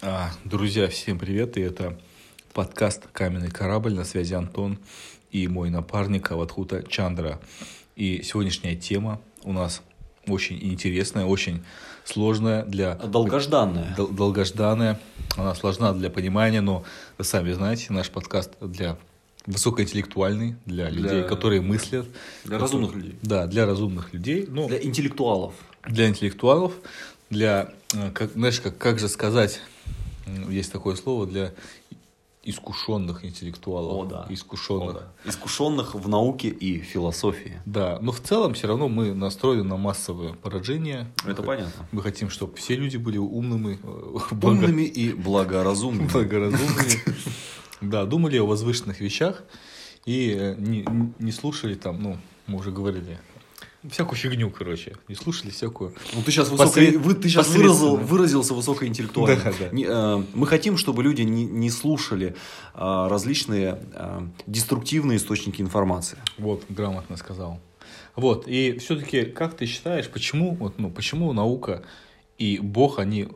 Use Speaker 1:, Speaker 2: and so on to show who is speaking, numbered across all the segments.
Speaker 1: А, друзья, всем привет, и это подкаст «Каменный корабль», на связи Антон и мой напарник Аватхута Чандра. И сегодняшняя тема у нас очень интересная, очень сложная для...
Speaker 2: Долгожданная.
Speaker 1: Дол- долгожданная, она сложна для понимания, но вы сами знаете, наш подкаст для высокоинтеллектуальный, для,
Speaker 2: Для-
Speaker 1: людей, которые мыслят.
Speaker 2: Для разумных людей.
Speaker 1: Да, для разумных людей. Ну,
Speaker 2: Для интеллектуалов.
Speaker 1: для интеллектуалов, для, э, как, знаешь, как, как же сказать, есть такое слово для искушенных интеллектуалов.
Speaker 2: О, да.
Speaker 1: Искушенных.
Speaker 2: Искушенных в науке и философии.
Speaker 1: Да, но в целом все равно мы настроены на массовое поражение.
Speaker 2: Это
Speaker 1: мы,
Speaker 2: понятно.
Speaker 1: Мы хотим, чтобы все люди были умными, э,
Speaker 2: Умными и благоразумными.
Speaker 1: благоразумными. Да, думали о возвышенных вещах и э, не, не слушали там, ну, мы уже говорили, всякую фигню, короче. Не слушали всякую.
Speaker 2: Ну, ты сейчас,
Speaker 1: Посред-
Speaker 2: вы, ты сейчас выразил, выразился высокоинтеллектуально.
Speaker 1: Да, да.
Speaker 2: Не, э, мы хотим, чтобы люди не, не слушали э, различные э, деструктивные источники информации.
Speaker 1: Вот, грамотно сказал. Вот, и все-таки, как ты считаешь, почему, вот, ну, почему наука и Бог, они,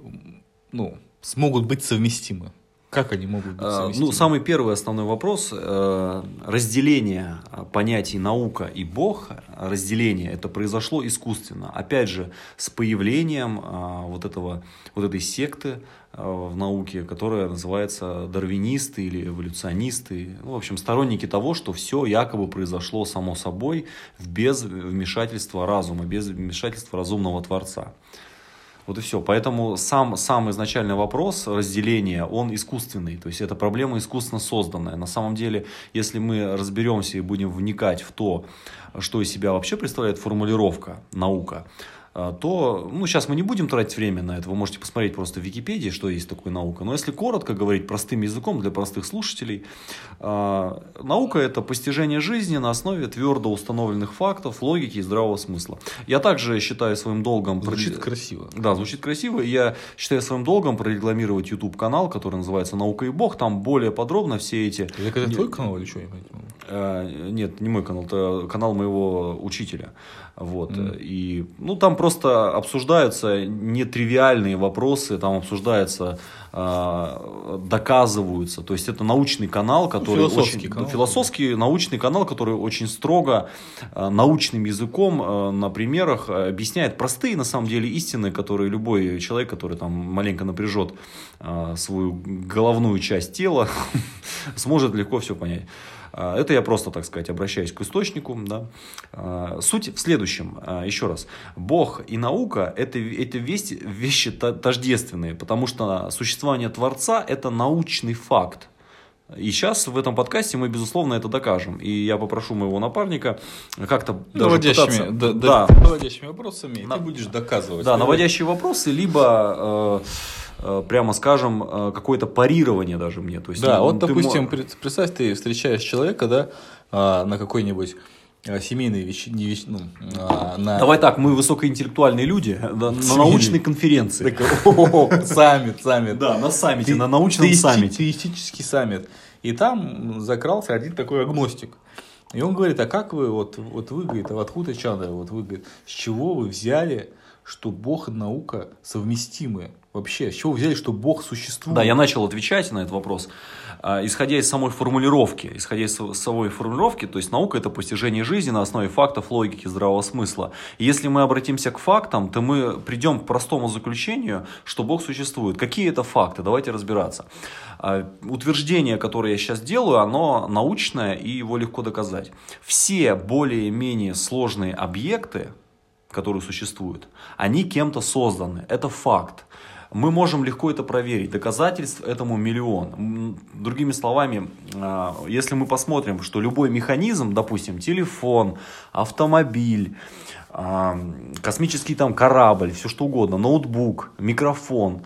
Speaker 1: ну, смогут быть совместимы? Как они могут быть
Speaker 2: Э,
Speaker 1: совместимы?
Speaker 2: Ну, самый первый основной вопрос э, разделение понятий наука и Бог, разделение это произошло искусственно. Опять же, с появлением э, вот этого вот этой секты в науке, которая называется дарвинисты или эволюционисты, ну, в общем, сторонники того, что все якобы произошло само собой без вмешательства разума, без вмешательства разумного творца. Вот и все. Поэтому сам, сам изначальный вопрос разделения, он искусственный. То есть это проблема искусственно созданная. На самом деле, если мы разберемся и будем вникать в то, что из себя вообще представляет формулировка наука, то, ну, сейчас мы не будем тратить время на это, вы можете посмотреть просто в Википедии, что есть такое наука. Но если коротко говорить простым языком для простых слушателей, а, наука – это постижение жизни на основе твердо установленных фактов, логики и здравого смысла. Я также считаю своим долгом...
Speaker 1: Звучит
Speaker 2: прод-
Speaker 1: красиво.
Speaker 2: да, звучит красиво. Я считаю своим долгом прорекламировать YouTube канал, который называется Наука и Бог. Там более подробно все эти.
Speaker 1: Это это
Speaker 2: Не-
Speaker 1: твой канал или что? Я не.
Speaker 2: Э, нет, не мой канал, это канал моего учителя. Вот. И ну, там просто обсуждаются нетривиальные вопросы, там обсуждаются, э, доказываются. То есть это научный канал, который
Speaker 1: философский
Speaker 2: очень
Speaker 1: канал.
Speaker 2: философский научный канал, который очень строго э, научным языком э, на примерах объясняет простые на самом деле истины, которые любой человек, который там маленько напряжет свою головную часть тела, сможет легко все понять. А, Это я просто, так сказать, обращаюсь к источнику. Да. А, Суть в следующем, А, еще раз. Бог и наука это, это вещи, вещи то- тождественные, потому что существование Творца это научный факт. И сейчас в этом подкасте мы, безусловно, это докажем. И я попрошу моего напарника как-то даже
Speaker 1: Наводящими,
Speaker 2: пытаться-
Speaker 1: да, наводящими вопросами, и
Speaker 2: На-
Speaker 1: ты будешь доказывать.
Speaker 2: да, наводящие вопросы, либо, э, прямо скажем, э, какое-то парирование даже мне. То есть,
Speaker 1: Да,
Speaker 2: ну,
Speaker 1: вот,
Speaker 2: ты
Speaker 1: допустим,
Speaker 2: мо-
Speaker 1: пред- представь, ты встречаешь человека, да, а, на какой-нибудь а, семейной веч... не веч- ну, а, на...
Speaker 2: Давай так, мы высокоинтеллектуальные люди на, на научной конференции.
Speaker 1: Так, о, саммит, саммит.
Speaker 2: Да, на саммите,
Speaker 1: Те-
Speaker 2: на научном
Speaker 1: теисти-
Speaker 2: саммите.
Speaker 1: Теистический саммит. И там закрался один такой агностик. И он говорит, а как вы, вот, вот вы, говорит, а откуда Чандра, вот вы, говорит, с чего вы взяли, что Бог и наука совместимы? Вообще, с чего взяли, что Бог существует?
Speaker 2: Да, я начал отвечать на этот вопрос. А, Исходя из самой формулировки, исходя из са- самой формулировки, то есть наука это постижение жизни на основе фактов, логики, здравого смысла. И если мы обратимся к фактам, то мы придем к простому заключению, что Бог существует. Какие это факты? Давайте разбираться. А, Утверждение, которое я сейчас делаю, оно научное и его легко доказать. Все более-менее сложные объекты, которые существуют, они кем-то созданы. Это факт. Мы можем легко это проверить. Доказательств этому миллион. Другими словами, а, если мы посмотрим, что любой механизм, допустим, телефон, автомобиль, а, космический там корабль, все что угодно, ноутбук, микрофон,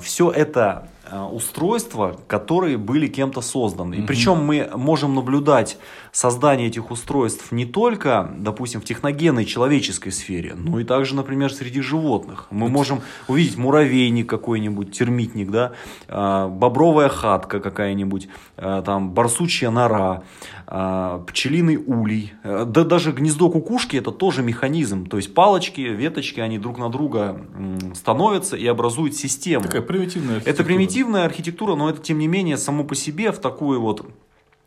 Speaker 2: все это устройства, которые были кем-то созданы. И причем мы можем наблюдать создание этих устройств не только, допустим, в техногенной человеческой сфере, но и также, например, среди животных. Мы можем увидеть муравейник какой-нибудь, термитник, да, э, бобровая хатка какая-нибудь, э, там барсучья нора, пчелиный улей, да даже гнездо кукушки это тоже механизм, то есть палочки, веточки, они друг на друга становятся и образуют систему.
Speaker 1: Такая примитивная.
Speaker 2: Это примитивная архитектура, но это тем не менее само по себе в такую вот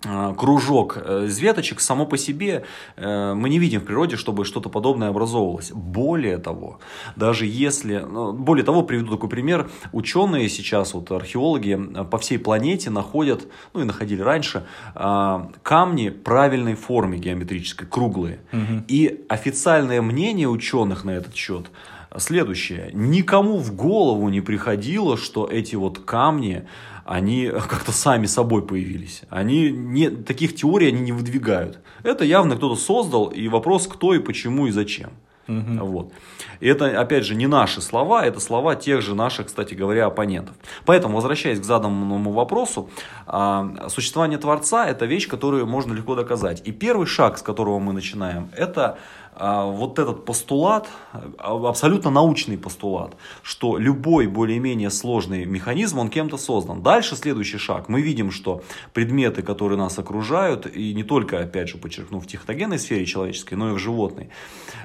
Speaker 2: а, кружок э, из веточек само по себе э, мы не видим в природе, чтобы что-то подобное образовывалось. Более того, даже если, ну, более того, приведу такой пример, ученые сейчас, вот археологи э, по всей планете находят, ну и находили раньше, а, камни правильной формы геометрической, круглые. Угу. И официальное мнение ученых на этот счет следующее. Никому в голову не приходило, что эти вот камни, они как-то сами собой появились. Они не, таких теорий они не выдвигают. Это явно кто-то создал, и вопрос, кто и почему и зачем. Угу. Вот. И это, опять же, не наши слова, это слова тех же наших, кстати говоря, оппонентов. Поэтому, возвращаясь к заданному вопросу, а, существование Творца – это вещь, которую можно легко доказать. И первый шаг, с которого мы начинаем, это вот этот постулат, а, абсолютно научный постулат, что любой более-менее сложный механизм, он кем-то создан. Дальше следующий шаг. Мы видим, что предметы, которые нас окружают, и не только, опять же, подчеркну, в техногенной сфере человеческой, но и в животной,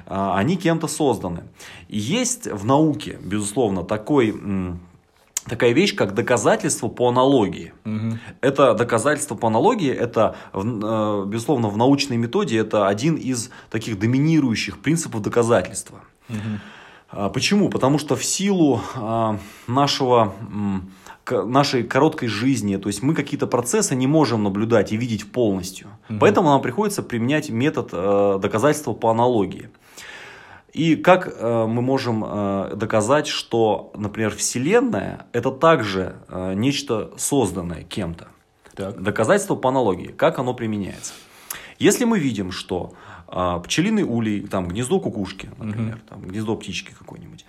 Speaker 2: а, они кем-то созданы. Есть в науке, безусловно, такой такая вещь, как доказательство по аналогии. Угу. Это доказательство по аналогии, это, э, безусловно, в научной методе это один из таких доминирующих принципов доказательства. Угу. Почему? Потому что в силу а, нашего нашей короткой жизни, то есть мы какие-то процессы не можем наблюдать и видеть полностью. Угу. Поэтому нам приходится применять метод э, доказательства по аналогии. И как э, мы можем э, доказать, что, например, Вселенная это также э, нечто созданное кем-то? Так. Доказательство по аналогии. Как оно применяется? Если мы видим, что э, пчелиный улей, там гнездо кукушки, например, угу. там, гнездо птички какой-нибудь,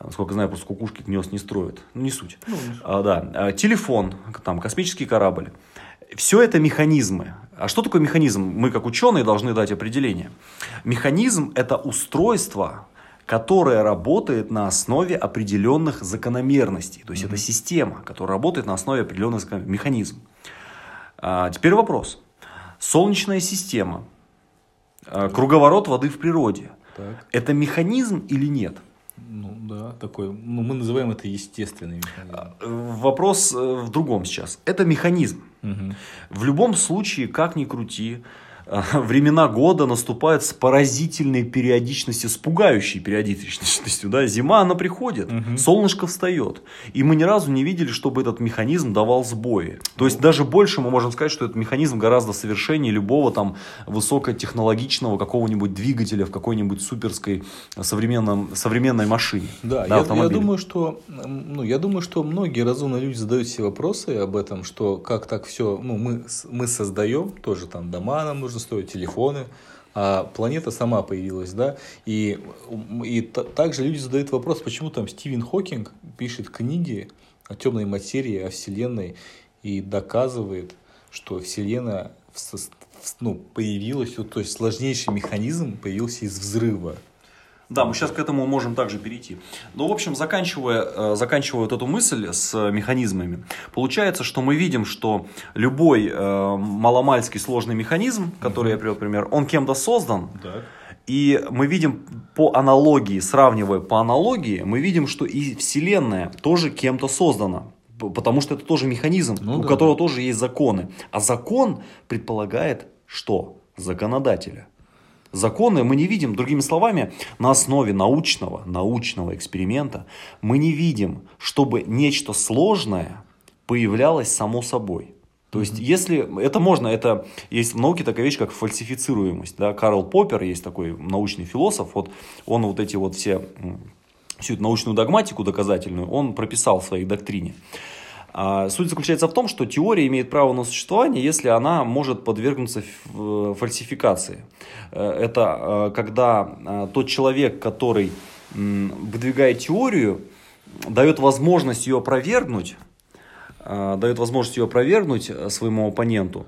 Speaker 2: Насколько знаю, просто кукушки гнезд не строят. Ну, не суть. Ну, а, да. А, телефон, там, космический корабль. Все это механизмы. А что такое механизм? Мы, как ученые, должны дать определение. Механизм – это устройство, которое работает на основе определенных закономерностей. То есть, mm-hmm. это система, которая работает на основе определенных закономерностей. Механизм. А, теперь вопрос. Солнечная система, а, круговорот воды в природе. Так. Это механизм или нет?
Speaker 1: Ну да, такой, ну, мы называем это естественный механизм. А,
Speaker 2: вопрос э, в другом сейчас. Это механизм. Угу. В любом случае, как ни крути, времена года наступают с поразительной периодичностью, с пугающей периодичностью. Да? Зима, она приходит, угу. солнышко встает. И мы ни разу не видели, чтобы этот механизм давал сбои. То есть, даже больше мы можем сказать, что этот механизм гораздо совершеннее любого там высокотехнологичного какого-нибудь двигателя в какой-нибудь суперской современном, современной машине.
Speaker 1: Да, да я, я думаю, что ну, я думаю, что многие разумные люди задают себе вопросы об этом, что как так все, ну, мы, мы создаем, тоже там дома нам нужно стоят телефоны, а планета сама появилась, да, и, и также люди задают вопрос, почему там Стивен Хокинг пишет книги о темной материи, о Вселенной, и доказывает, что Вселенная ну, появилась, то есть сложнейший механизм появился из взрыва.
Speaker 2: Да, мы сейчас к этому можем также перейти. Ну, в общем, заканчивая, э, заканчивая вот эту мысль с механизмами, получается, что мы видим, что любой э, маломальский сложный механизм, который я привел пример, он кем-то создан. Да. И мы видим по аналогии, сравнивая по аналогии, мы видим, что и Вселенная тоже кем-то создана. Потому что это тоже механизм, ну, у да, которого да. тоже есть законы. А закон предполагает что? Законодателя. Законы мы не видим, другими словами, на основе научного, научного эксперимента мы не видим, чтобы нечто сложное появлялось само собой. То есть, если это можно, это есть в науке такая вещь, как фальсифицируемость. Да? Карл Поппер есть такой научный философ, вот он вот эти вот все всю эту научную догматику доказательную он прописал в своей доктрине. А, суть заключается в том, что теория имеет право на существование, если она может подвергнуться фальсификации. Э, это э, когда э, тот человек, который выдвигает теорию, дает возможность ее опровергнуть, э, дает возможность ее опровергнуть э, своему оппоненту,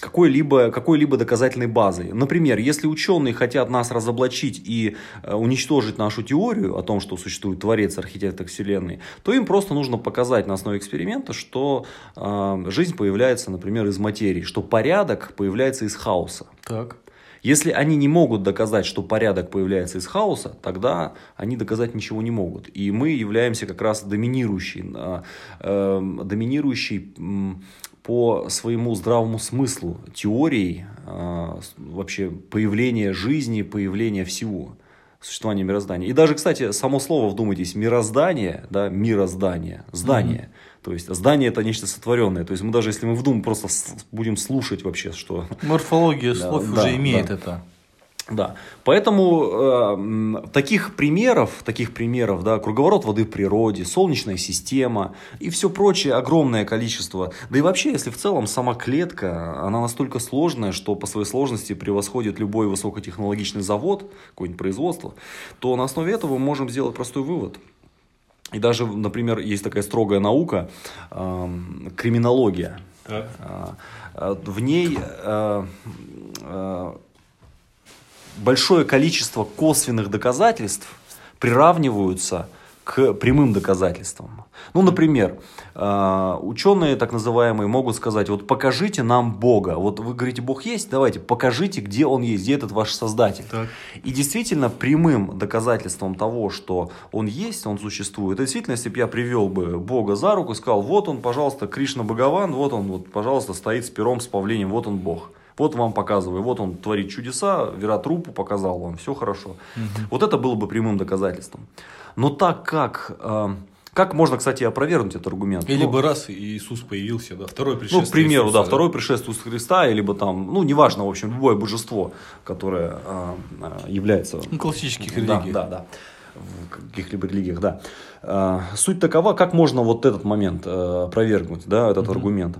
Speaker 2: какой-либо какой -либо доказательной базой. Например, если ученые хотят нас разоблачить и э, уничтожить нашу теорию о том, что существует Творец, архитектор Вселенной, то им просто нужно показать на основе эксперимента, что э, жизнь появляется, например, из материи, что порядок появляется из хаоса.
Speaker 1: Так.
Speaker 2: Если они не могут доказать, что порядок появляется из хаоса, тогда они доказать ничего не могут. И мы являемся как раз доминирующей, э, э, доминирующей по своему здравому смыслу теорией э, вообще появления жизни, появления всего существования мироздания. И даже, кстати, само слово, вдумайтесь, мироздание, да, мироздание, здание. Mm-hmm. То есть здание это нечто сотворенное. То есть мы даже если мы вдумаем, просто будем слушать вообще, что...
Speaker 1: Морфология слов да, уже да, имеет да. это.
Speaker 2: Да, поэтому э, таких примеров, таких примеров, да, круговорот воды в природе, солнечная система и все прочее огромное количество. Да и вообще, если в целом сама клетка, она настолько сложная, что по своей сложности превосходит любой высокотехнологичный завод, какое-нибудь производство, то на основе этого мы можем сделать простой вывод. И даже, например, есть такая строгая наука, э, криминология. Так. Э, в ней э, э, большое количество косвенных доказательств приравниваются к прямым доказательствам. Ну, например, э, ученые так называемые могут сказать, вот покажите нам Бога. Вот вы говорите, Бог есть, давайте покажите, где Он есть, где этот ваш Создатель. Так. И действительно прямым доказательством того, что Он есть, Он существует, это действительно, если бы я привел бы Бога за руку и сказал, вот Он, пожалуйста, Кришна Богован, вот Он, вот, пожалуйста, стоит с пером, с павлением, вот Он Бог. Вот вам показываю, вот он творит чудеса, Вератрупу показал вам, все хорошо. Угу. Вот это было бы прямым доказательством. Но так как... Э, как можно, кстати, опровергнуть этот аргумент?
Speaker 1: Или ну, бы раз Иисус появился, да, второй пришествие.
Speaker 2: Ну, к примеру, Иисуса, да, да, второй пришествие Христа, либо там, ну, неважно, в общем, любое божество, которое э, является...
Speaker 1: Ну, классических религиях.
Speaker 2: Да, да, да в каких-либо религиях, да. Э, суть такова, как можно вот этот момент э, опровергнуть, да, этот угу. аргумент.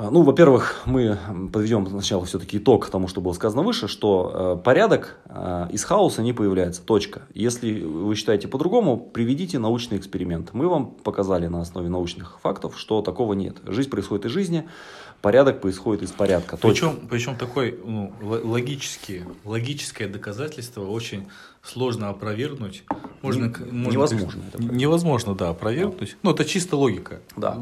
Speaker 2: А, ну, во-первых, мы подведем сначала все-таки итог тому, что было сказано выше, что э, порядок э, из хаоса не появляется. Точка. Если вы считаете по-другому, приведите научный эксперимент. Мы вам показали на основе научных фактов, что такого нет. Жизнь происходит из жизни, порядок происходит из порядка.
Speaker 1: Точка. Причем, причем такой ну, логическое доказательство очень сложно опровергнуть. Можно,
Speaker 2: не, можно невозможно.
Speaker 1: Невозможно, да, опровергнуть. Да. Ну, это чисто логика.
Speaker 2: Да.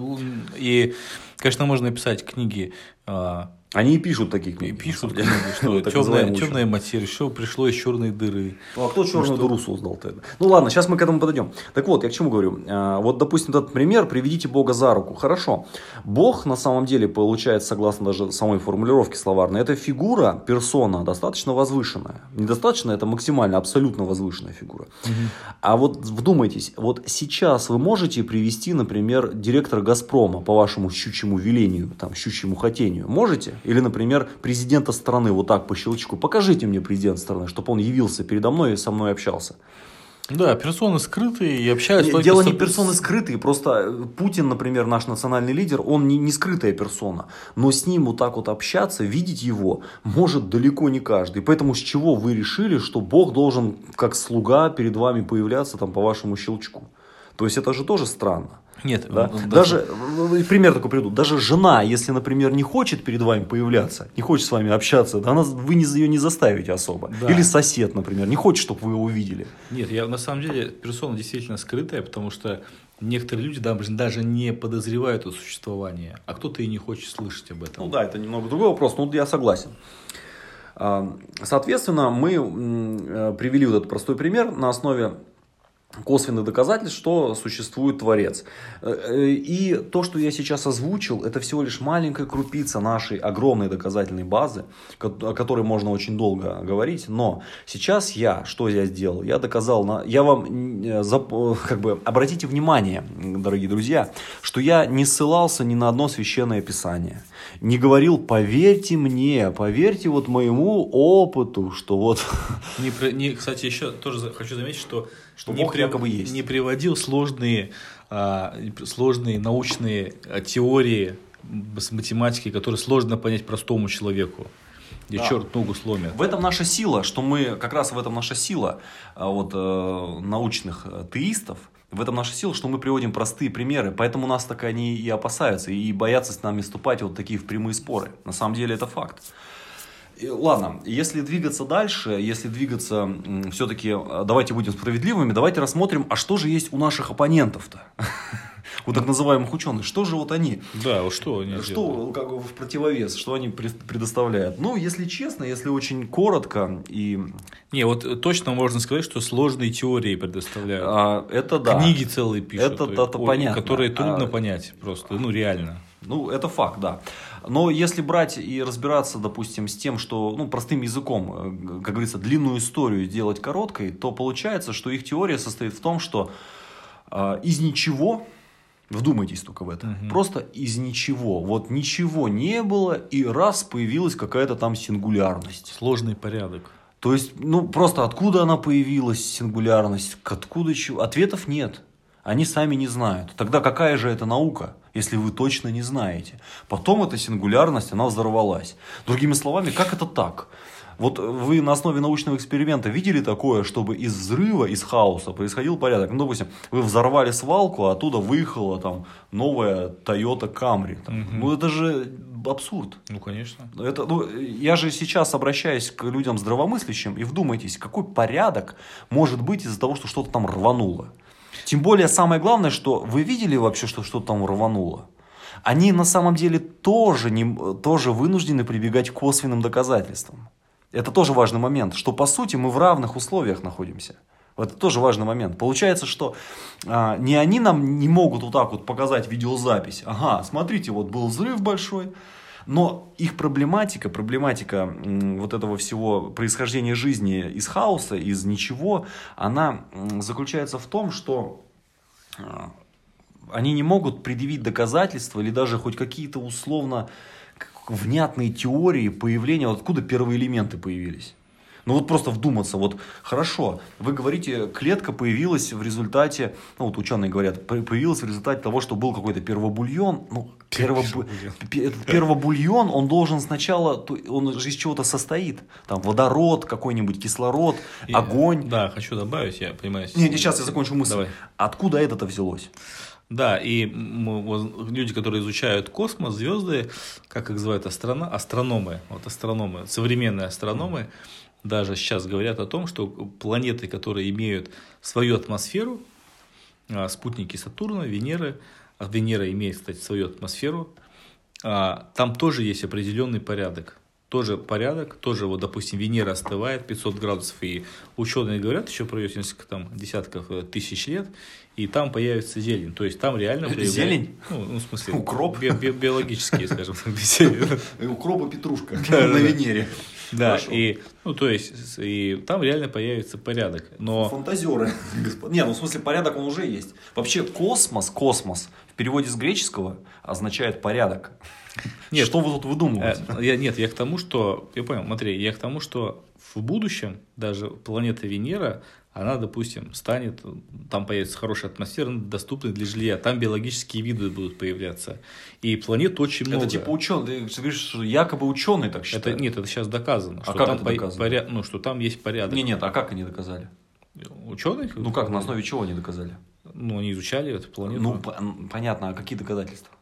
Speaker 1: И, конечно, можно написать книги а,
Speaker 2: они и пишут такие книги.
Speaker 1: И пишут книги, что темная, темная материя, что пришло из черной дыры.
Speaker 2: Ну, а кто черную что... дыру создал тогда? Ну, ладно, сейчас мы к этому подойдем. Так вот, я к чему говорю. А, вот, допустим, этот пример, приведите Бога за руку. Хорошо. Бог, на самом деле, получается, согласно даже самой формулировке словарной, это фигура, персона, достаточно возвышенная. Недостаточно, это максимально, абсолютно возвышенная фигура. Угу. А вот вдумайтесь, вот сейчас вы можете привести, например, директора Газпрома по вашему щучьему велению, там, щучьему хотению. Можете? Или, например, президента страны вот так по щелчку. Покажите мне президента страны, чтобы он явился передо мной и со мной общался.
Speaker 1: Да, персоны скрытые и общаются.
Speaker 2: Дело не персоны скрытые, просто э, Путин, например, наш национальный лидер, он не, не скрытая персона, но с ним вот так вот общаться, видеть его может далеко не каждый. Поэтому с чего вы решили, что Бог должен как слуга перед вами появляться там по вашему щелчку? То есть это же тоже странно.
Speaker 1: Нет,
Speaker 2: да? даже, даже пример такой приду, даже жена, если, например, не хочет перед вами появляться, не хочет с вами общаться, да, она, вы не, ее не заставите особо. Да. Или сосед, например, не хочет, чтобы вы его увидели.
Speaker 1: Нет, я на самом деле персона действительно скрытая, потому что некоторые люди даже, даже не подозревают о существовании, а кто-то и не хочет слышать об этом.
Speaker 2: Ну да, это немного другой вопрос, но я согласен. А, соответственно, мы э, привели вот этот простой пример на основе косвенных доказательств, что существует Творец. Э, э, и то, что я сейчас озвучил, это всего лишь маленькая крупица нашей огромной доказательной базы, о которой можно очень долго говорить. Но сейчас я, что я сделал? Я доказал, я вам, э, как бы, обратите внимание, дорогие друзья, что я не ссылался ни на одно священное писание. Не говорил, поверьте мне, поверьте вот моему опыту, что вот...
Speaker 1: Не, не, кстати, еще тоже хочу заметить, что
Speaker 2: что не Бог при, якобы есть.
Speaker 1: Не приводил сложные, а, сложные научные а, теории с математики, которые сложно понять простому человеку. Где да. черт ногу сломит.
Speaker 2: В этом наша сила, что мы, как раз в этом наша сила а, вот, э, научных э, теистов, В этом наша сила, что мы приводим простые примеры, поэтому нас так они и опасаются, и боятся с нами вступать вот такие в прямые споры. На самом деле это факт. Ладно, если двигаться дальше, если двигаться все-таки, давайте будем справедливыми, давайте рассмотрим, а что же есть у наших оппонентов-то? у так называемых ученых. Что же вот они?
Speaker 1: Да, вот что они
Speaker 2: Что делают? как бы в противовес, что они предоставляют? Ну, если честно, если очень коротко и...
Speaker 1: Не, вот точно можно сказать, что сложные теории предоставляют.
Speaker 2: А, это да.
Speaker 1: Книги целые пишут.
Speaker 2: Это, это, это понятно.
Speaker 1: Которые трудно а... понять просто, ну реально.
Speaker 2: Ну, это факт, да. Но если брать и разбираться, допустим, с тем, что, ну, простым языком, э, как говорится, длинную историю делать короткой, то получается, что их теория состоит в том, что э, из ничего Вдумайтесь только в это. Угу. Просто из ничего. Вот ничего не было, и раз появилась какая-то там сингулярность.
Speaker 1: Сложный порядок.
Speaker 2: То есть, ну, просто откуда она появилась, сингулярность, откуда чего? Ответов нет. Они сами не знают. Тогда какая же это наука, если вы точно не знаете? Потом эта сингулярность, она взорвалась. Другими словами, как это так? Вот вы на основе научного эксперимента видели такое, чтобы из взрыва, из хаоса происходил порядок? Ну, допустим, вы взорвали свалку, а оттуда выехала там новая Toyota Camry. Там. Угу. Ну, это же абсурд.
Speaker 1: Ну, конечно.
Speaker 2: Это, ну, я же сейчас обращаюсь к людям здравомыслящим, и вдумайтесь, какой порядок может быть из-за того, что что-то там рвануло. Тем более, самое главное, что вы видели вообще, что что-то там рвануло? Они на самом деле тоже, не, тоже вынуждены прибегать к косвенным доказательствам. Это тоже важный момент, что по сути мы в равных условиях находимся. Это тоже важный момент. Получается, что а, не они нам не могут вот так вот показать видеозапись. Ага, смотрите, вот был взрыв большой. Но их проблематика, проблематика вот этого всего происхождения жизни из хаоса, из ничего, она заключается в том, что а, они не могут предъявить доказательства или даже хоть какие-то условно внятные теории появления, вот откуда первые элементы появились. Ну вот просто вдуматься, вот хорошо, вы говорите, клетка появилась в результате, ну вот ученые говорят, появилась в результате того, что был какой-то первобульон. Ну, первобу... первобульон, он должен сначала, он же из чего-то состоит. Там водород, какой-нибудь кислород, И, огонь.
Speaker 1: Да, хочу добавить, я понимаю.
Speaker 2: Нет, сейчас я закончу мысль. Давай. Откуда это-то взялось?
Speaker 1: Да, и люди, которые изучают космос, звезды, как их называют астрона, астрономы, вот астрономы, современные астрономы, даже сейчас говорят о том, что планеты, которые имеют свою атмосферу, а, спутники Сатурна, Венеры, а Венера имеет, кстати, свою атмосферу, а, там тоже есть определенный порядок тоже порядок, тоже вот, допустим, Венера остывает 500 градусов, и ученые говорят, еще пройдет несколько там десятков э, тысяч лет, и там появится зелень, то есть там реально
Speaker 2: появляется... Зелень?
Speaker 1: Ну, ну, в смысле...
Speaker 2: Укроп?
Speaker 1: Би би биологические, скажем так, зелень.
Speaker 2: Укроп и петрушка на Венере.
Speaker 1: Да, и, ну, то есть, и там реально появится порядок, но...
Speaker 2: Фантазеры, Не, ну, в смысле, порядок он уже есть. Вообще, космос, космос, переводе с греческого означает порядок. Нет, что вы тут выдумываете?
Speaker 1: Э, я, нет, я к тому, что... Я понял, смотри, я к тому, что в будущем даже планета Венера, она, допустим, станет, там появится хорошая атмосфера, доступная для жилья, там биологические виды будут появляться. И планет очень много.
Speaker 2: Это типа ученый, ты говоришь, что якобы ученые так считают.
Speaker 1: Это, нет, это сейчас доказано.
Speaker 2: А что как там это по, доказано?
Speaker 1: Поря... Ну, что там есть порядок.
Speaker 2: Нет, нет, а как они доказали?
Speaker 1: Ученые?
Speaker 2: Ну как, на основе чего они доказали?
Speaker 1: Ну, они изучали эту планету.
Speaker 2: Ну, понятно, а какие доказательства?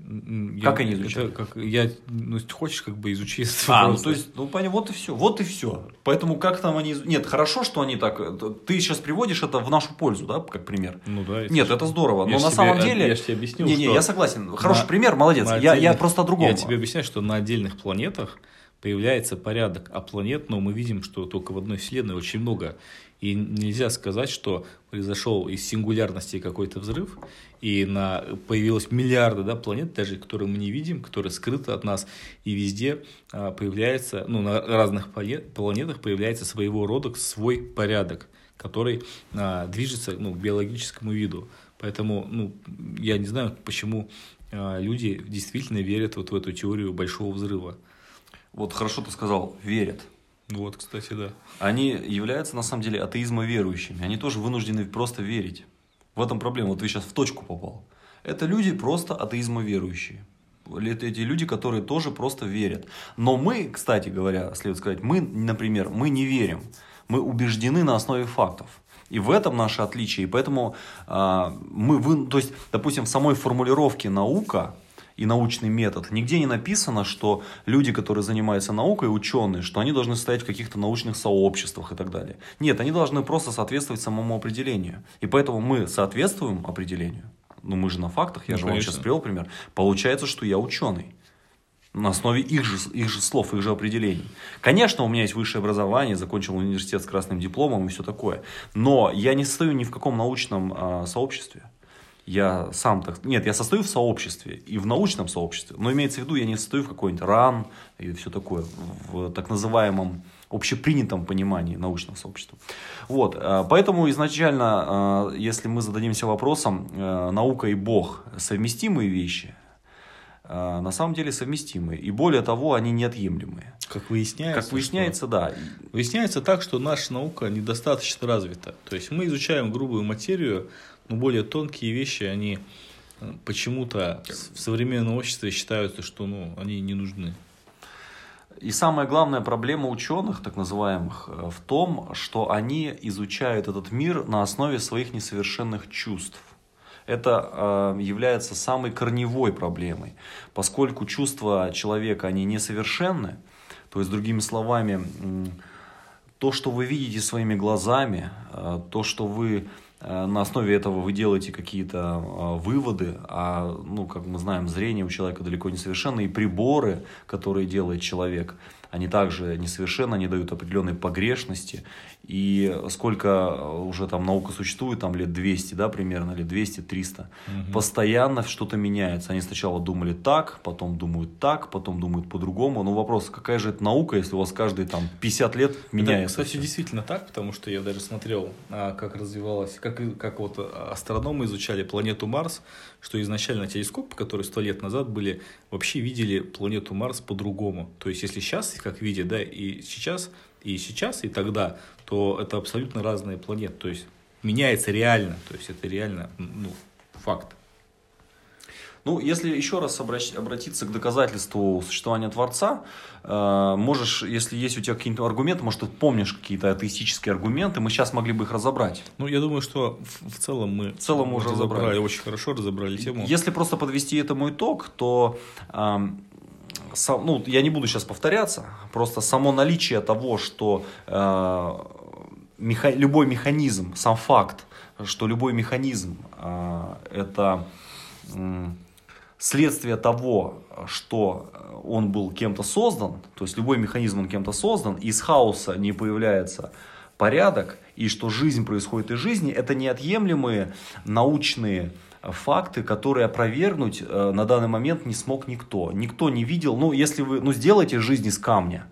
Speaker 1: Я,
Speaker 2: как они изучают?
Speaker 1: Это, как, я, ну, если хочешь, как бы изучи.
Speaker 2: А, ну, то есть, ну, понятно, вот и все. Вот и все. Поэтому как там они... Нет, хорошо, что они так... Ты сейчас приводишь это в нашу пользу, да, как пример?
Speaker 1: Ну, да.
Speaker 2: Нет, это здорово. Но на самом деле...
Speaker 1: Я же тебе объяснил,
Speaker 2: Не, не, я согласен. Хороший на, пример, молодец. Я, отдельных, я просто о другом.
Speaker 1: Я тебе объясняю, что на отдельных планетах появляется порядок, а планет, ну, мы видим, что только в одной Вселенной очень много. И нельзя сказать, что произошел из сингулярности какой-то взрыв, и на, появилось миллиарды да, планет, даже которые мы не видим, которые скрыты от нас, и везде а, появляется, ну, на разных планетах появляется своего рода свой порядок, который а, движется ну, к биологическому виду. Поэтому ну, я не знаю, почему а, люди действительно верят вот в эту теорию большого взрыва.
Speaker 2: Вот хорошо ты сказал, верят.
Speaker 1: Вот, кстати, да.
Speaker 2: Они являются, на самом деле, атеизмоверующими. Они тоже вынуждены просто верить. В этом проблема. Вот ты сейчас в точку попал. Это люди просто атеизмоверующие. Это эти люди, которые тоже просто верят. Но мы, кстати говоря, следует сказать, мы, например, мы не верим. Мы убеждены на основе фактов. И в этом наше отличие. И поэтому э, мы, вы, то есть, допустим, в самой формулировке наука и научный метод, нигде не написано, что люди, которые занимаются наукой, ученые, что они должны стоять в каких-то научных сообществах и так далее. Нет, они должны просто соответствовать самому определению. И поэтому мы соответствуем определению. Ну, мы же на фактах, я
Speaker 1: Ну,
Speaker 2: же вам
Speaker 1: конечно.
Speaker 2: сейчас привел пример. Получается, что я ученый. На основе их же, их же слов, их же определений. Конечно, у меня есть высшее образование, закончил университет с красным дипломом и все такое. Но я не состою ни в каком научном а, сообществе. Я сам так... Нет, я состою в сообществе и в научном сообществе. Но имеется в виду, я не состою в какой-нибудь РАН и все такое. В так называемом общепринятом понимании научного сообщества. Вот, э, поэтому изначально, э, если мы зададимся вопросом, э, наука и Бог совместимые вещи, на самом деле совместимые. И более того, они неотъемлемые.
Speaker 1: Как выясняется.
Speaker 2: Как выясняется, да.
Speaker 1: что- выясняется так, что наша наука недостаточно развита. То есть мы изучаем грубую материю, но более тонкие вещи, они э, почему-то в современном обществе считаются, что ну, они не нужны.
Speaker 2: И самая главная проблема ученых, так называемых, э, в том, что они изучают этот мир на основе своих несовершенных чувств. Это э, является самой корневой проблемой, поскольку чувства человека, они несовершенны, то есть, другими словами, то, что вы видите своими глазами, э, то, что вы на основе этого вы делаете какие-то э, выводы, а, ну, как мы знаем, зрение у человека далеко не совершенно, и приборы, которые делает человек, они также несовершенны, они дают определенные погрешности, и сколько уже там наука существует, там лет 200, да, примерно, лет 200-300, постоянно что-то меняется. Они сначала думали так, потом думают так, потом думают по-другому. Но вопрос, какая же это наука, если у вас каждые там 50 лет
Speaker 1: Это,
Speaker 2: меняется?
Speaker 1: кстати,
Speaker 2: всё?
Speaker 1: действительно так, потому что я даже смотрел, а, как развивалась, как, как вот астрономы изучали планету Марс, что изначально телескопы, которые сто лет назад были, вообще видели планету Марс по-другому. То есть, если сейчас, как видят, да, и сейчас, и сейчас, и тогда, то это абсолютно разные планеты. То есть, меняется реально. То есть, это реально, ну, факт.
Speaker 2: Ну, если еще раз обратиться к доказательству существования Творца, э, можешь, если есть у тебя какие-то аргументы, может, ты помнишь какие-то атеистические аргументы, мы сейчас могли бы их разобрать.
Speaker 1: Ну, я думаю, что в, целом мы в
Speaker 2: целом мы уже разобрали.
Speaker 1: очень хорошо разобрали тему.
Speaker 2: Если просто подвести этому итог, то эм, сам- ну, я не буду сейчас повторяться, просто само наличие того, что э, меха- любой механизм, сам факт, что любой механизм э, это м, следствие того, что он был кем-то создан, то есть любой механизм он кем-то создан, из хаоса не появляется порядок, и что жизнь происходит из жизни, это неотъемлемые научные факты, которые опровергнуть э, на данный момент не смог никто. Никто не видел, ну, если вы, ну, сделайте жизнь из камня,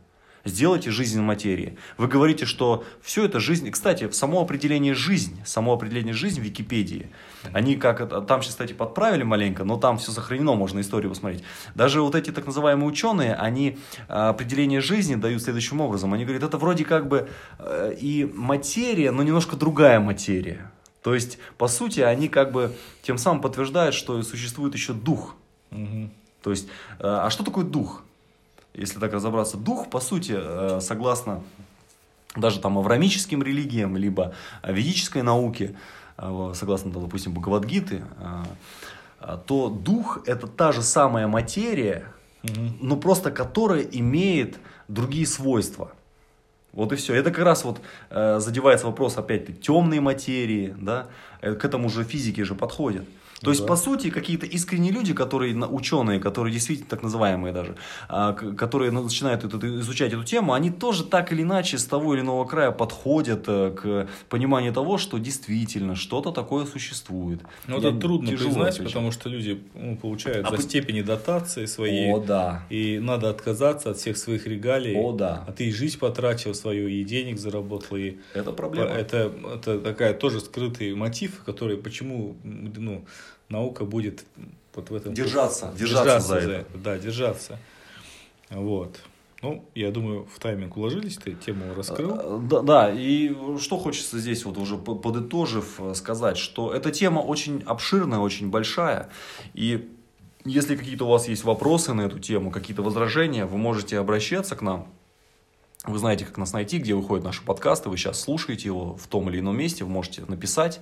Speaker 2: сделайте жизнь из материи. Вы говорите, что все это жизнь. Кстати, само определение жизнь, само определение жизнь в Википедии, они как там сейчас, кстати, подправили маленько, но там все сохранено, можно историю посмотреть. Даже вот эти так называемые ученые, они э, определение жизни дают следующим образом. Они говорят, это вроде как бы э, и материя, но немножко другая материя. То есть, по сути, они как бы тем самым подтверждают, что существует еще дух.
Speaker 1: Мгм.
Speaker 2: То есть, э, а что такое дух? Если так разобраться, дух, по сути, э, согласно даже там аврамическим религиям, либо ведической науке, э, согласно, допустим, Бхагавадгиты, э, то дух это та же самая материя,
Speaker 1: Мгм.
Speaker 2: но просто которая имеет другие свойства. Вот и все. Это как раз вот задевается вопрос опять-таки темной материи, да, к этому же физики же подходят. То
Speaker 1: Ну
Speaker 2: есть,
Speaker 1: да.
Speaker 2: по сути, какие-то искренние люди, которые, ученые, которые действительно так называемые даже, а, которые ну, начинают эту- изучать эту тему, они тоже так или иначе с того или иного края подходят э, к пониманию того, что действительно что-то такое существует.
Speaker 1: Ну,
Speaker 2: Я
Speaker 1: это трудно признать,
Speaker 2: отвечаю.
Speaker 1: потому что люди ну, получают
Speaker 2: А
Speaker 1: за
Speaker 2: по-
Speaker 1: степени дотации своей.
Speaker 2: О, да.
Speaker 1: И надо отказаться от всех своих регалий.
Speaker 2: О, да.
Speaker 1: А ты и жизнь потратил свою, и денег заработал, и
Speaker 2: Это проблема.
Speaker 1: это, это такая тоже скрытый мотив, который почему ну, наука будет вот в этом
Speaker 2: Держаться, держаться за это.
Speaker 1: Да, держаться. Вот. Ну, я думаю, в тайминг уложились, ты тему раскрыл.
Speaker 2: Э, Да, да, и что хочется здесь вот уже по- подытожив э, сказать, что эта тема очень обширная, очень большая, и если какие-то у вас есть вопросы на эту тему, какие-то возражения, вы можете обращаться к нам, Вы знаете, как нас найти, где выходят наши подкасты. Вы сейчас слушаете его в том или ином месте. Вы можете написать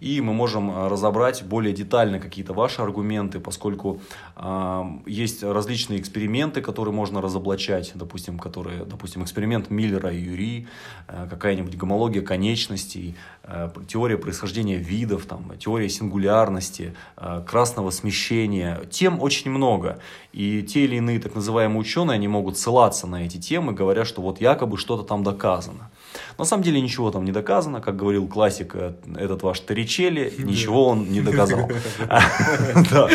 Speaker 2: и мы можем э, разобрать более детально какие-то ваши аргументы, поскольку э, есть различные эксперименты, которые можно разоблачать, допустим, которые, допустим, эксперимент Миллера и Юри, э, какая-нибудь гомология конечностей, э, теория происхождения видов, там, теория сингулярности, э, красного смещения, тем очень много. И те или иные так называемые ученые, они могут ссылаться на эти темы, говоря, что вот якобы что-то там доказано. На самом деле ничего там не доказано, как говорил классик, э, этот ваш Торричелли, ничего он не доказал.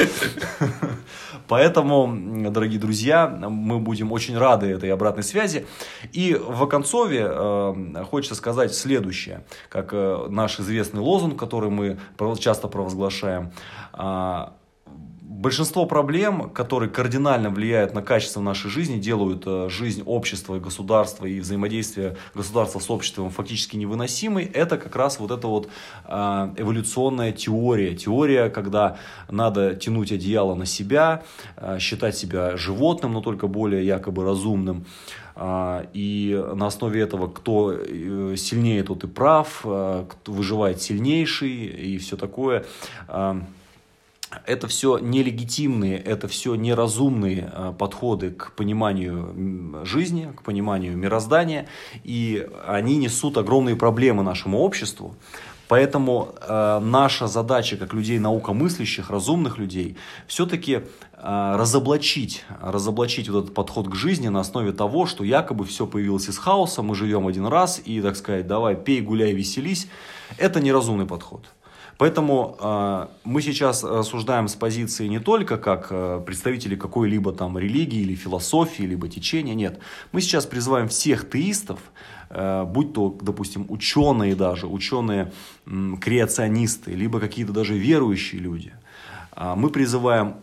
Speaker 2: Поэтому, дорогие друзья, мы будем очень рады этой обратной связи. И в оконцове э, хочется сказать следующее, как э, наш известный лозунг, который мы часто провозглашаем. А, Большинство проблем, которые кардинально влияют на качество нашей жизни, делают э, жизнь общества и государства и взаимодействие государства с обществом фактически невыносимой, это как раз вот эта вот э, эволюционная теория. Теория, когда надо тянуть одеяло на себя, э, считать себя животным, но только более якобы разумным. И на основе этого, кто сильнее, тот и прав, кто выживает сильнейший и все такое это все нелегитимные, это все неразумные э, подходы к пониманию жизни, к пониманию мироздания, и они несут огромные проблемы нашему обществу. Поэтому э, наша задача как людей наукомыслящих, разумных людей, все-таки э, разоблачить, разоблачить вот этот подход к жизни на основе того, что якобы все появилось из хаоса, мы живем один раз и, так сказать, давай пей, гуляй, веселись. Это неразумный подход. Поэтому э, мы сейчас рассуждаем с позиции не только как э, представители какой-либо там религии или философии, либо течения, нет. Мы сейчас призываем всех теистов, э, будь то, допустим, ученые даже, ученые э, креационисты, либо какие-то даже верующие люди. Э, мы призываем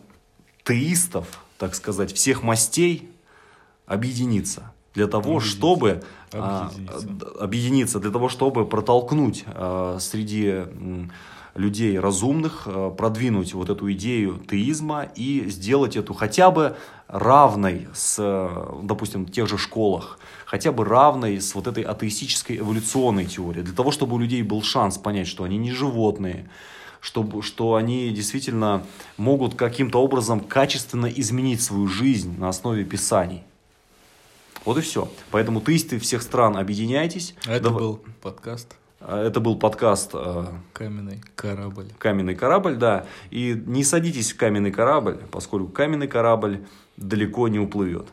Speaker 2: теистов, так сказать, всех мастей объединиться для того, объединиться. чтобы объединиться. А, объединиться, для того, чтобы протолкнуть а, среди людей разумных, э, продвинуть вот эту идею теизма и сделать эту хотя бы равной с, допустим, в тех же школах, хотя бы равной с вот этой атеистической эволюционной теорией, для того, чтобы у людей был шанс понять, что они не животные, чтобы, что они действительно могут каким-то образом качественно изменить свою жизнь на основе писаний. Вот и все. Поэтому теисты всех стран объединяйтесь.
Speaker 1: А это Дав... был подкаст.
Speaker 2: А, это был подкаст
Speaker 1: э, «Каменный корабль».
Speaker 2: «Каменный корабль», да. И не садитесь в каменный корабль, поскольку каменный корабль далеко не уплывет.